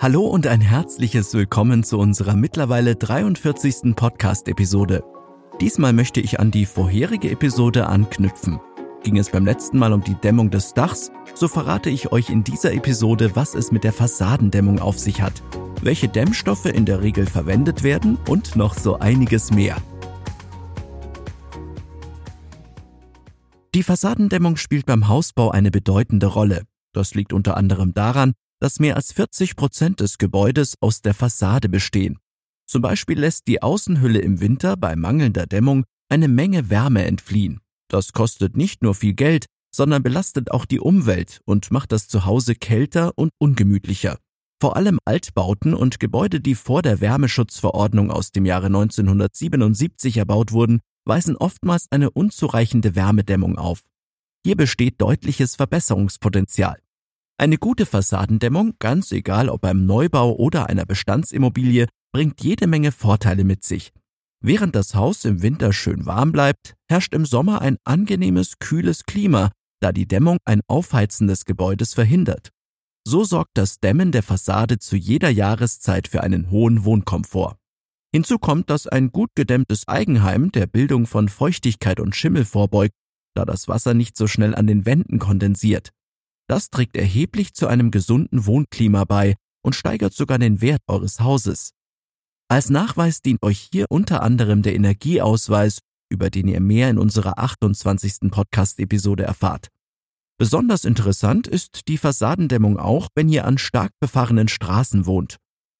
Hallo und ein herzliches Willkommen zu unserer mittlerweile 43. Podcast-Episode. Diesmal möchte ich an die vorherige Episode anknüpfen. Ging es beim letzten Mal um die Dämmung des Dachs, so verrate ich euch in dieser Episode, was es mit der Fassadendämmung auf sich hat, welche Dämmstoffe in der Regel verwendet werden und noch so einiges mehr. Die Fassadendämmung spielt beim Hausbau eine bedeutende Rolle. Das liegt unter anderem daran, dass mehr als 40 Prozent des Gebäudes aus der Fassade bestehen. Zum Beispiel lässt die Außenhülle im Winter bei mangelnder Dämmung eine Menge Wärme entfliehen. Das kostet nicht nur viel Geld, sondern belastet auch die Umwelt und macht das Zuhause kälter und ungemütlicher. Vor allem Altbauten und Gebäude, die vor der Wärmeschutzverordnung aus dem Jahre 1977 erbaut wurden, weisen oftmals eine unzureichende Wärmedämmung auf. Hier besteht deutliches Verbesserungspotenzial. Eine gute Fassadendämmung, ganz egal ob beim Neubau oder einer Bestandsimmobilie, bringt jede Menge Vorteile mit sich. Während das Haus im Winter schön warm bleibt, herrscht im Sommer ein angenehmes, kühles Klima, da die Dämmung ein Aufheizen des Gebäudes verhindert. So sorgt das Dämmen der Fassade zu jeder Jahreszeit für einen hohen Wohnkomfort. Hinzu kommt, dass ein gut gedämmtes Eigenheim der Bildung von Feuchtigkeit und Schimmel vorbeugt, da das Wasser nicht so schnell an den Wänden kondensiert. Das trägt erheblich zu einem gesunden Wohnklima bei und steigert sogar den Wert eures Hauses. Als Nachweis dient euch hier unter anderem der Energieausweis, über den ihr mehr in unserer 28. Podcast-Episode erfahrt. Besonders interessant ist die Fassadendämmung auch, wenn ihr an stark befahrenen Straßen wohnt.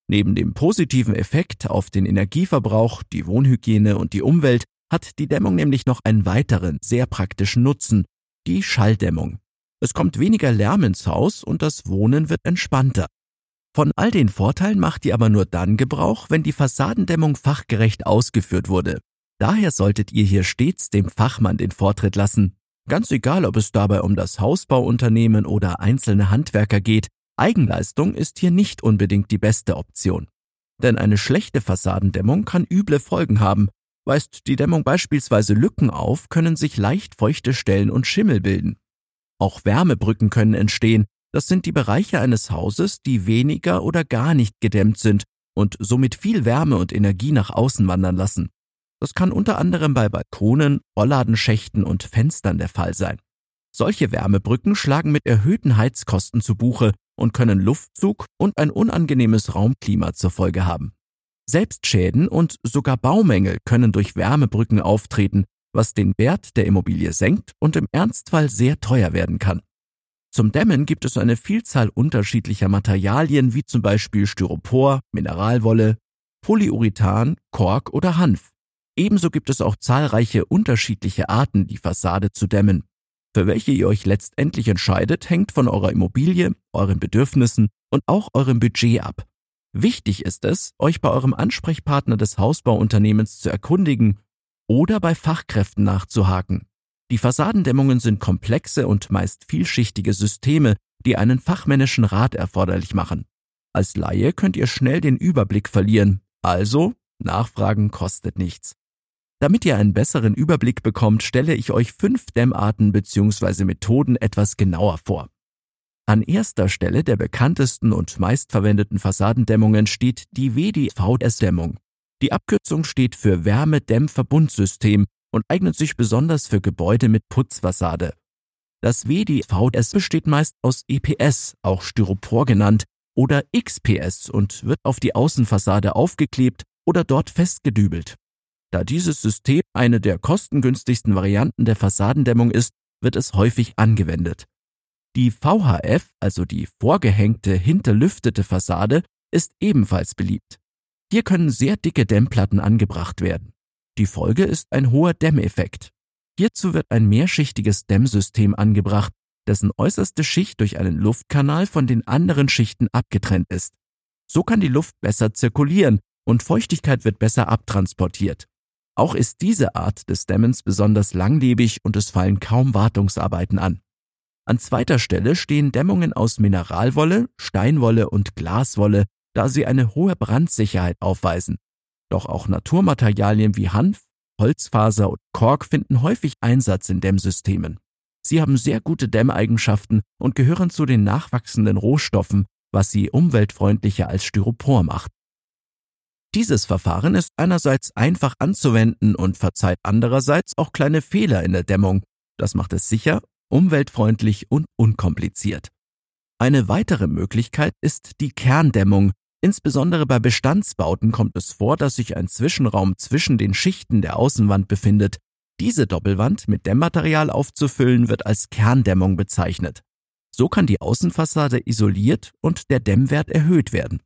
Neben dem positiven Effekt auf den Energieverbrauch, die Wohnhygiene und die Umwelt hat die Dämmung nämlich noch einen weiteren, sehr praktischen Nutzen, die Schalldämmung. Es kommt weniger Lärm ins Haus und das Wohnen wird entspannter. Von all den Vorteilen macht ihr aber nur dann Gebrauch, wenn die Fassadendämmung fachgerecht ausgeführt wurde. Daher solltet ihr hier stets dem Fachmann den Vortritt lassen. Ganz egal, ob es dabei um das Hausbauunternehmen oder einzelne Handwerker geht, Eigenleistung ist hier nicht unbedingt die beste Option. Denn eine schlechte Fassadendämmung kann üble Folgen haben. Weist die Dämmung beispielsweise Lücken auf, können sich leicht feuchte Stellen und Schimmel bilden. Auch Wärmebrücken können entstehen. Das sind die Bereiche eines Hauses, die weniger oder gar nicht gedämmt sind und somit viel Wärme und Energie nach außen wandern lassen. Das kann unter anderem bei Balkonen, Rollladenschächten und Fenstern der Fall sein. Solche Wärmebrücken schlagen mit erhöhten Heizkosten zu Buche und können Luftzug und ein unangenehmes Raumklima zur Folge haben. Selbstschäden und sogar Baumängel können durch Wärmebrücken auftreten, was den Wert der Immobilie senkt und im Ernstfall sehr teuer werden kann. Zum Dämmen gibt es eine Vielzahl unterschiedlicher Materialien wie zum Beispiel Styropor, Mineralwolle, Polyurethan, Kork oder Hanf. Ebenso gibt es auch zahlreiche unterschiedliche Arten, die Fassade zu dämmen. Für welche ihr euch letztendlich entscheidet, hängt von eurer Immobilie, euren Bedürfnissen und auch eurem Budget ab. Wichtig ist es, euch bei eurem Ansprechpartner des Hausbauunternehmens zu erkundigen oder bei Fachkräften nachzuhaken. Die Fassadendämmungen sind komplexe und meist vielschichtige Systeme, die einen fachmännischen Rat erforderlich machen. Als Laie könnt ihr schnell den Überblick verlieren, also Nachfragen kostet nichts. Damit ihr einen besseren Überblick bekommt, stelle ich euch fünf Dämmarten bzw. Methoden etwas genauer vor. An erster Stelle der bekanntesten und meistverwendeten Fassadendämmungen steht die WDVS-Dämmung. Die Abkürzung steht für Wärmedämmverbundsystem und eignet sich besonders für Gebäude mit Putzfassade. Das WDVS besteht meist aus EPS, auch Styropor genannt, oder XPS und wird auf die Außenfassade aufgeklebt oder dort festgedübelt. Da dieses System eine der kostengünstigsten Varianten der Fassadendämmung ist, wird es häufig angewendet. Die VHF, also die vorgehängte hinterlüftete Fassade, ist ebenfalls beliebt. Hier können sehr dicke Dämmplatten angebracht werden. Die Folge ist ein hoher Dämmeffekt. Hierzu wird ein mehrschichtiges Dämmsystem angebracht, dessen äußerste Schicht durch einen Luftkanal von den anderen Schichten abgetrennt ist. So kann die Luft besser zirkulieren und Feuchtigkeit wird besser abtransportiert. Auch ist diese Art des Dämmens besonders langlebig und es fallen kaum Wartungsarbeiten an. An zweiter Stelle stehen Dämmungen aus Mineralwolle, Steinwolle und Glaswolle, da sie eine hohe Brandsicherheit aufweisen. Doch auch Naturmaterialien wie Hanf, Holzfaser und Kork finden häufig Einsatz in Dämmsystemen. Sie haben sehr gute Dämmeigenschaften und gehören zu den nachwachsenden Rohstoffen, was sie umweltfreundlicher als Styropor macht. Dieses Verfahren ist einerseits einfach anzuwenden und verzeiht andererseits auch kleine Fehler in der Dämmung. Das macht es sicher, umweltfreundlich und unkompliziert. Eine weitere Möglichkeit ist die Kerndämmung. Insbesondere bei Bestandsbauten kommt es vor, dass sich ein Zwischenraum zwischen den Schichten der Außenwand befindet. Diese Doppelwand mit Dämmmaterial aufzufüllen wird als Kerndämmung bezeichnet. So kann die Außenfassade isoliert und der Dämmwert erhöht werden.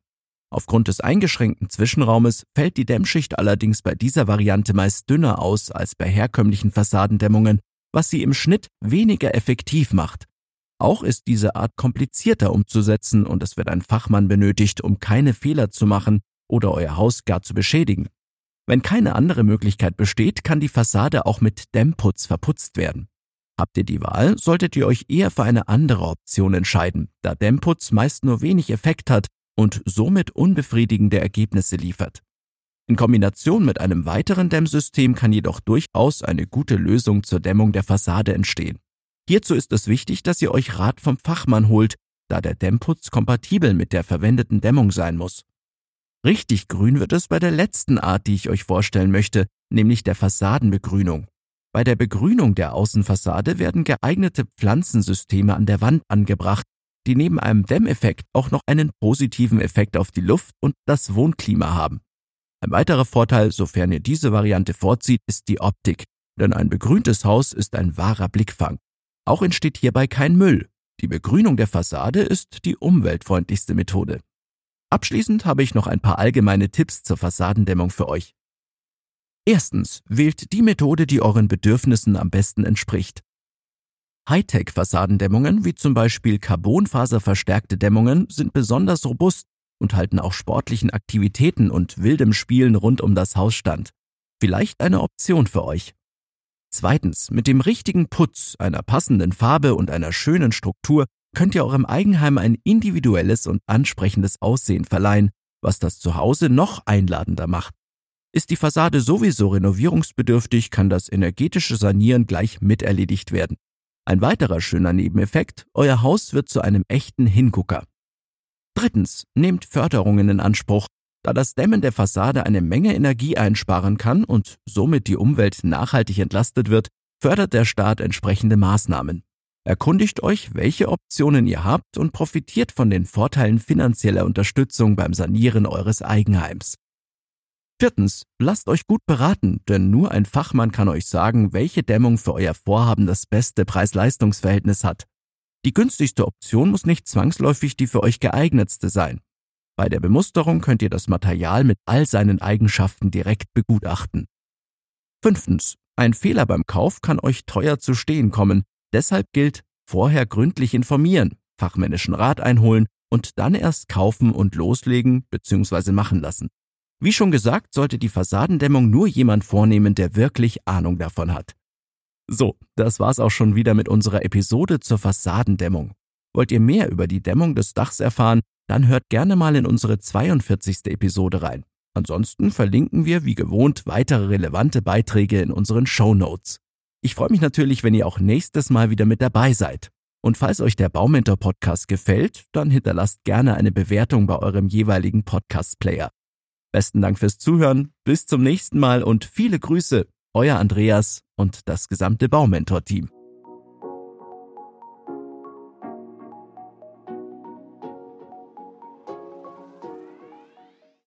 Aufgrund des eingeschränkten Zwischenraumes fällt die Dämmschicht allerdings bei dieser Variante meist dünner aus als bei herkömmlichen Fassadendämmungen, was sie im Schnitt weniger effektiv macht. Auch ist diese Art komplizierter umzusetzen und es wird ein Fachmann benötigt, um keine Fehler zu machen oder euer Haus gar zu beschädigen. Wenn keine andere Möglichkeit besteht, kann die Fassade auch mit Dämmputz verputzt werden. Habt ihr die Wahl, solltet ihr euch eher für eine andere Option entscheiden, da Dämmputz meist nur wenig Effekt hat und somit unbefriedigende Ergebnisse liefert. In Kombination mit einem weiteren Dämmsystem kann jedoch durchaus eine gute Lösung zur Dämmung der Fassade entstehen. Hierzu ist es wichtig, dass ihr euch Rat vom Fachmann holt, da der Dämmputz kompatibel mit der verwendeten Dämmung sein muss. Richtig grün wird es bei der letzten Art, die ich euch vorstellen möchte, nämlich der Fassadenbegrünung. Bei der Begrünung der Außenfassade werden geeignete Pflanzensysteme an der Wand angebracht, die neben einem Dämmeffekt auch noch einen positiven Effekt auf die Luft und das Wohnklima haben. Ein weiterer Vorteil, sofern ihr diese Variante vorzieht, ist die Optik, denn ein begrüntes Haus ist ein wahrer Blickfang. Auch entsteht hierbei kein Müll. Die Begrünung der Fassade ist die umweltfreundlichste Methode. Abschließend habe ich noch ein paar allgemeine Tipps zur Fassadendämmung für euch. Erstens, wählt die Methode, die euren Bedürfnissen am besten entspricht. Hightech-Fassadendämmungen, wie zum Beispiel carbonfaserverstärkte Dämmungen, sind besonders robust und halten auch sportlichen Aktivitäten und wildem Spielen rund um das Haus stand. Vielleicht eine Option für euch. Zweitens, mit dem richtigen Putz, einer passenden Farbe und einer schönen Struktur könnt ihr eurem Eigenheim ein individuelles und ansprechendes Aussehen verleihen, was das Zuhause noch einladender macht. Ist die Fassade sowieso renovierungsbedürftig, kann das energetische Sanieren gleich miterledigt werden. Ein weiterer schöner Nebeneffekt, euer Haus wird zu einem echten Hingucker. Drittens, nehmt Förderungen in Anspruch. Da das Dämmen der Fassade eine Menge Energie einsparen kann und somit die Umwelt nachhaltig entlastet wird, fördert der Staat entsprechende Maßnahmen. Erkundigt euch, welche Optionen ihr habt und profitiert von den Vorteilen finanzieller Unterstützung beim Sanieren eures Eigenheims. Viertens, lasst euch gut beraten, denn nur ein Fachmann kann euch sagen, welche Dämmung für euer Vorhaben das beste Preis-Leistungs-Verhältnis hat. Die günstigste Option muss nicht zwangsläufig die für euch geeignetste sein. Bei der Bemusterung könnt ihr das Material mit all seinen Eigenschaften direkt begutachten. Fünftens, ein Fehler beim Kauf kann euch teuer zu stehen kommen. Deshalb gilt, vorher gründlich informieren, fachmännischen Rat einholen und dann erst kaufen und loslegen bzw. machen lassen. Wie schon gesagt, sollte die Fassadendämmung nur jemand vornehmen, der wirklich Ahnung davon hat. So, das war's auch schon wieder mit unserer Episode zur Fassadendämmung. Wollt ihr mehr über die Dämmung des Dachs erfahren, dann hört gerne mal in unsere 42. Episode rein. Ansonsten verlinken wir wie gewohnt weitere relevante Beiträge in unseren Show Notes. Ich freue mich natürlich, wenn ihr auch nächstes Mal wieder mit dabei seid. Und falls euch der Baumentor Podcast gefällt, dann hinterlasst gerne eine Bewertung bei eurem jeweiligen Podcast Player. Besten Dank fürs Zuhören, bis zum nächsten Mal und viele Grüße, euer Andreas und das gesamte Baumentor-Team.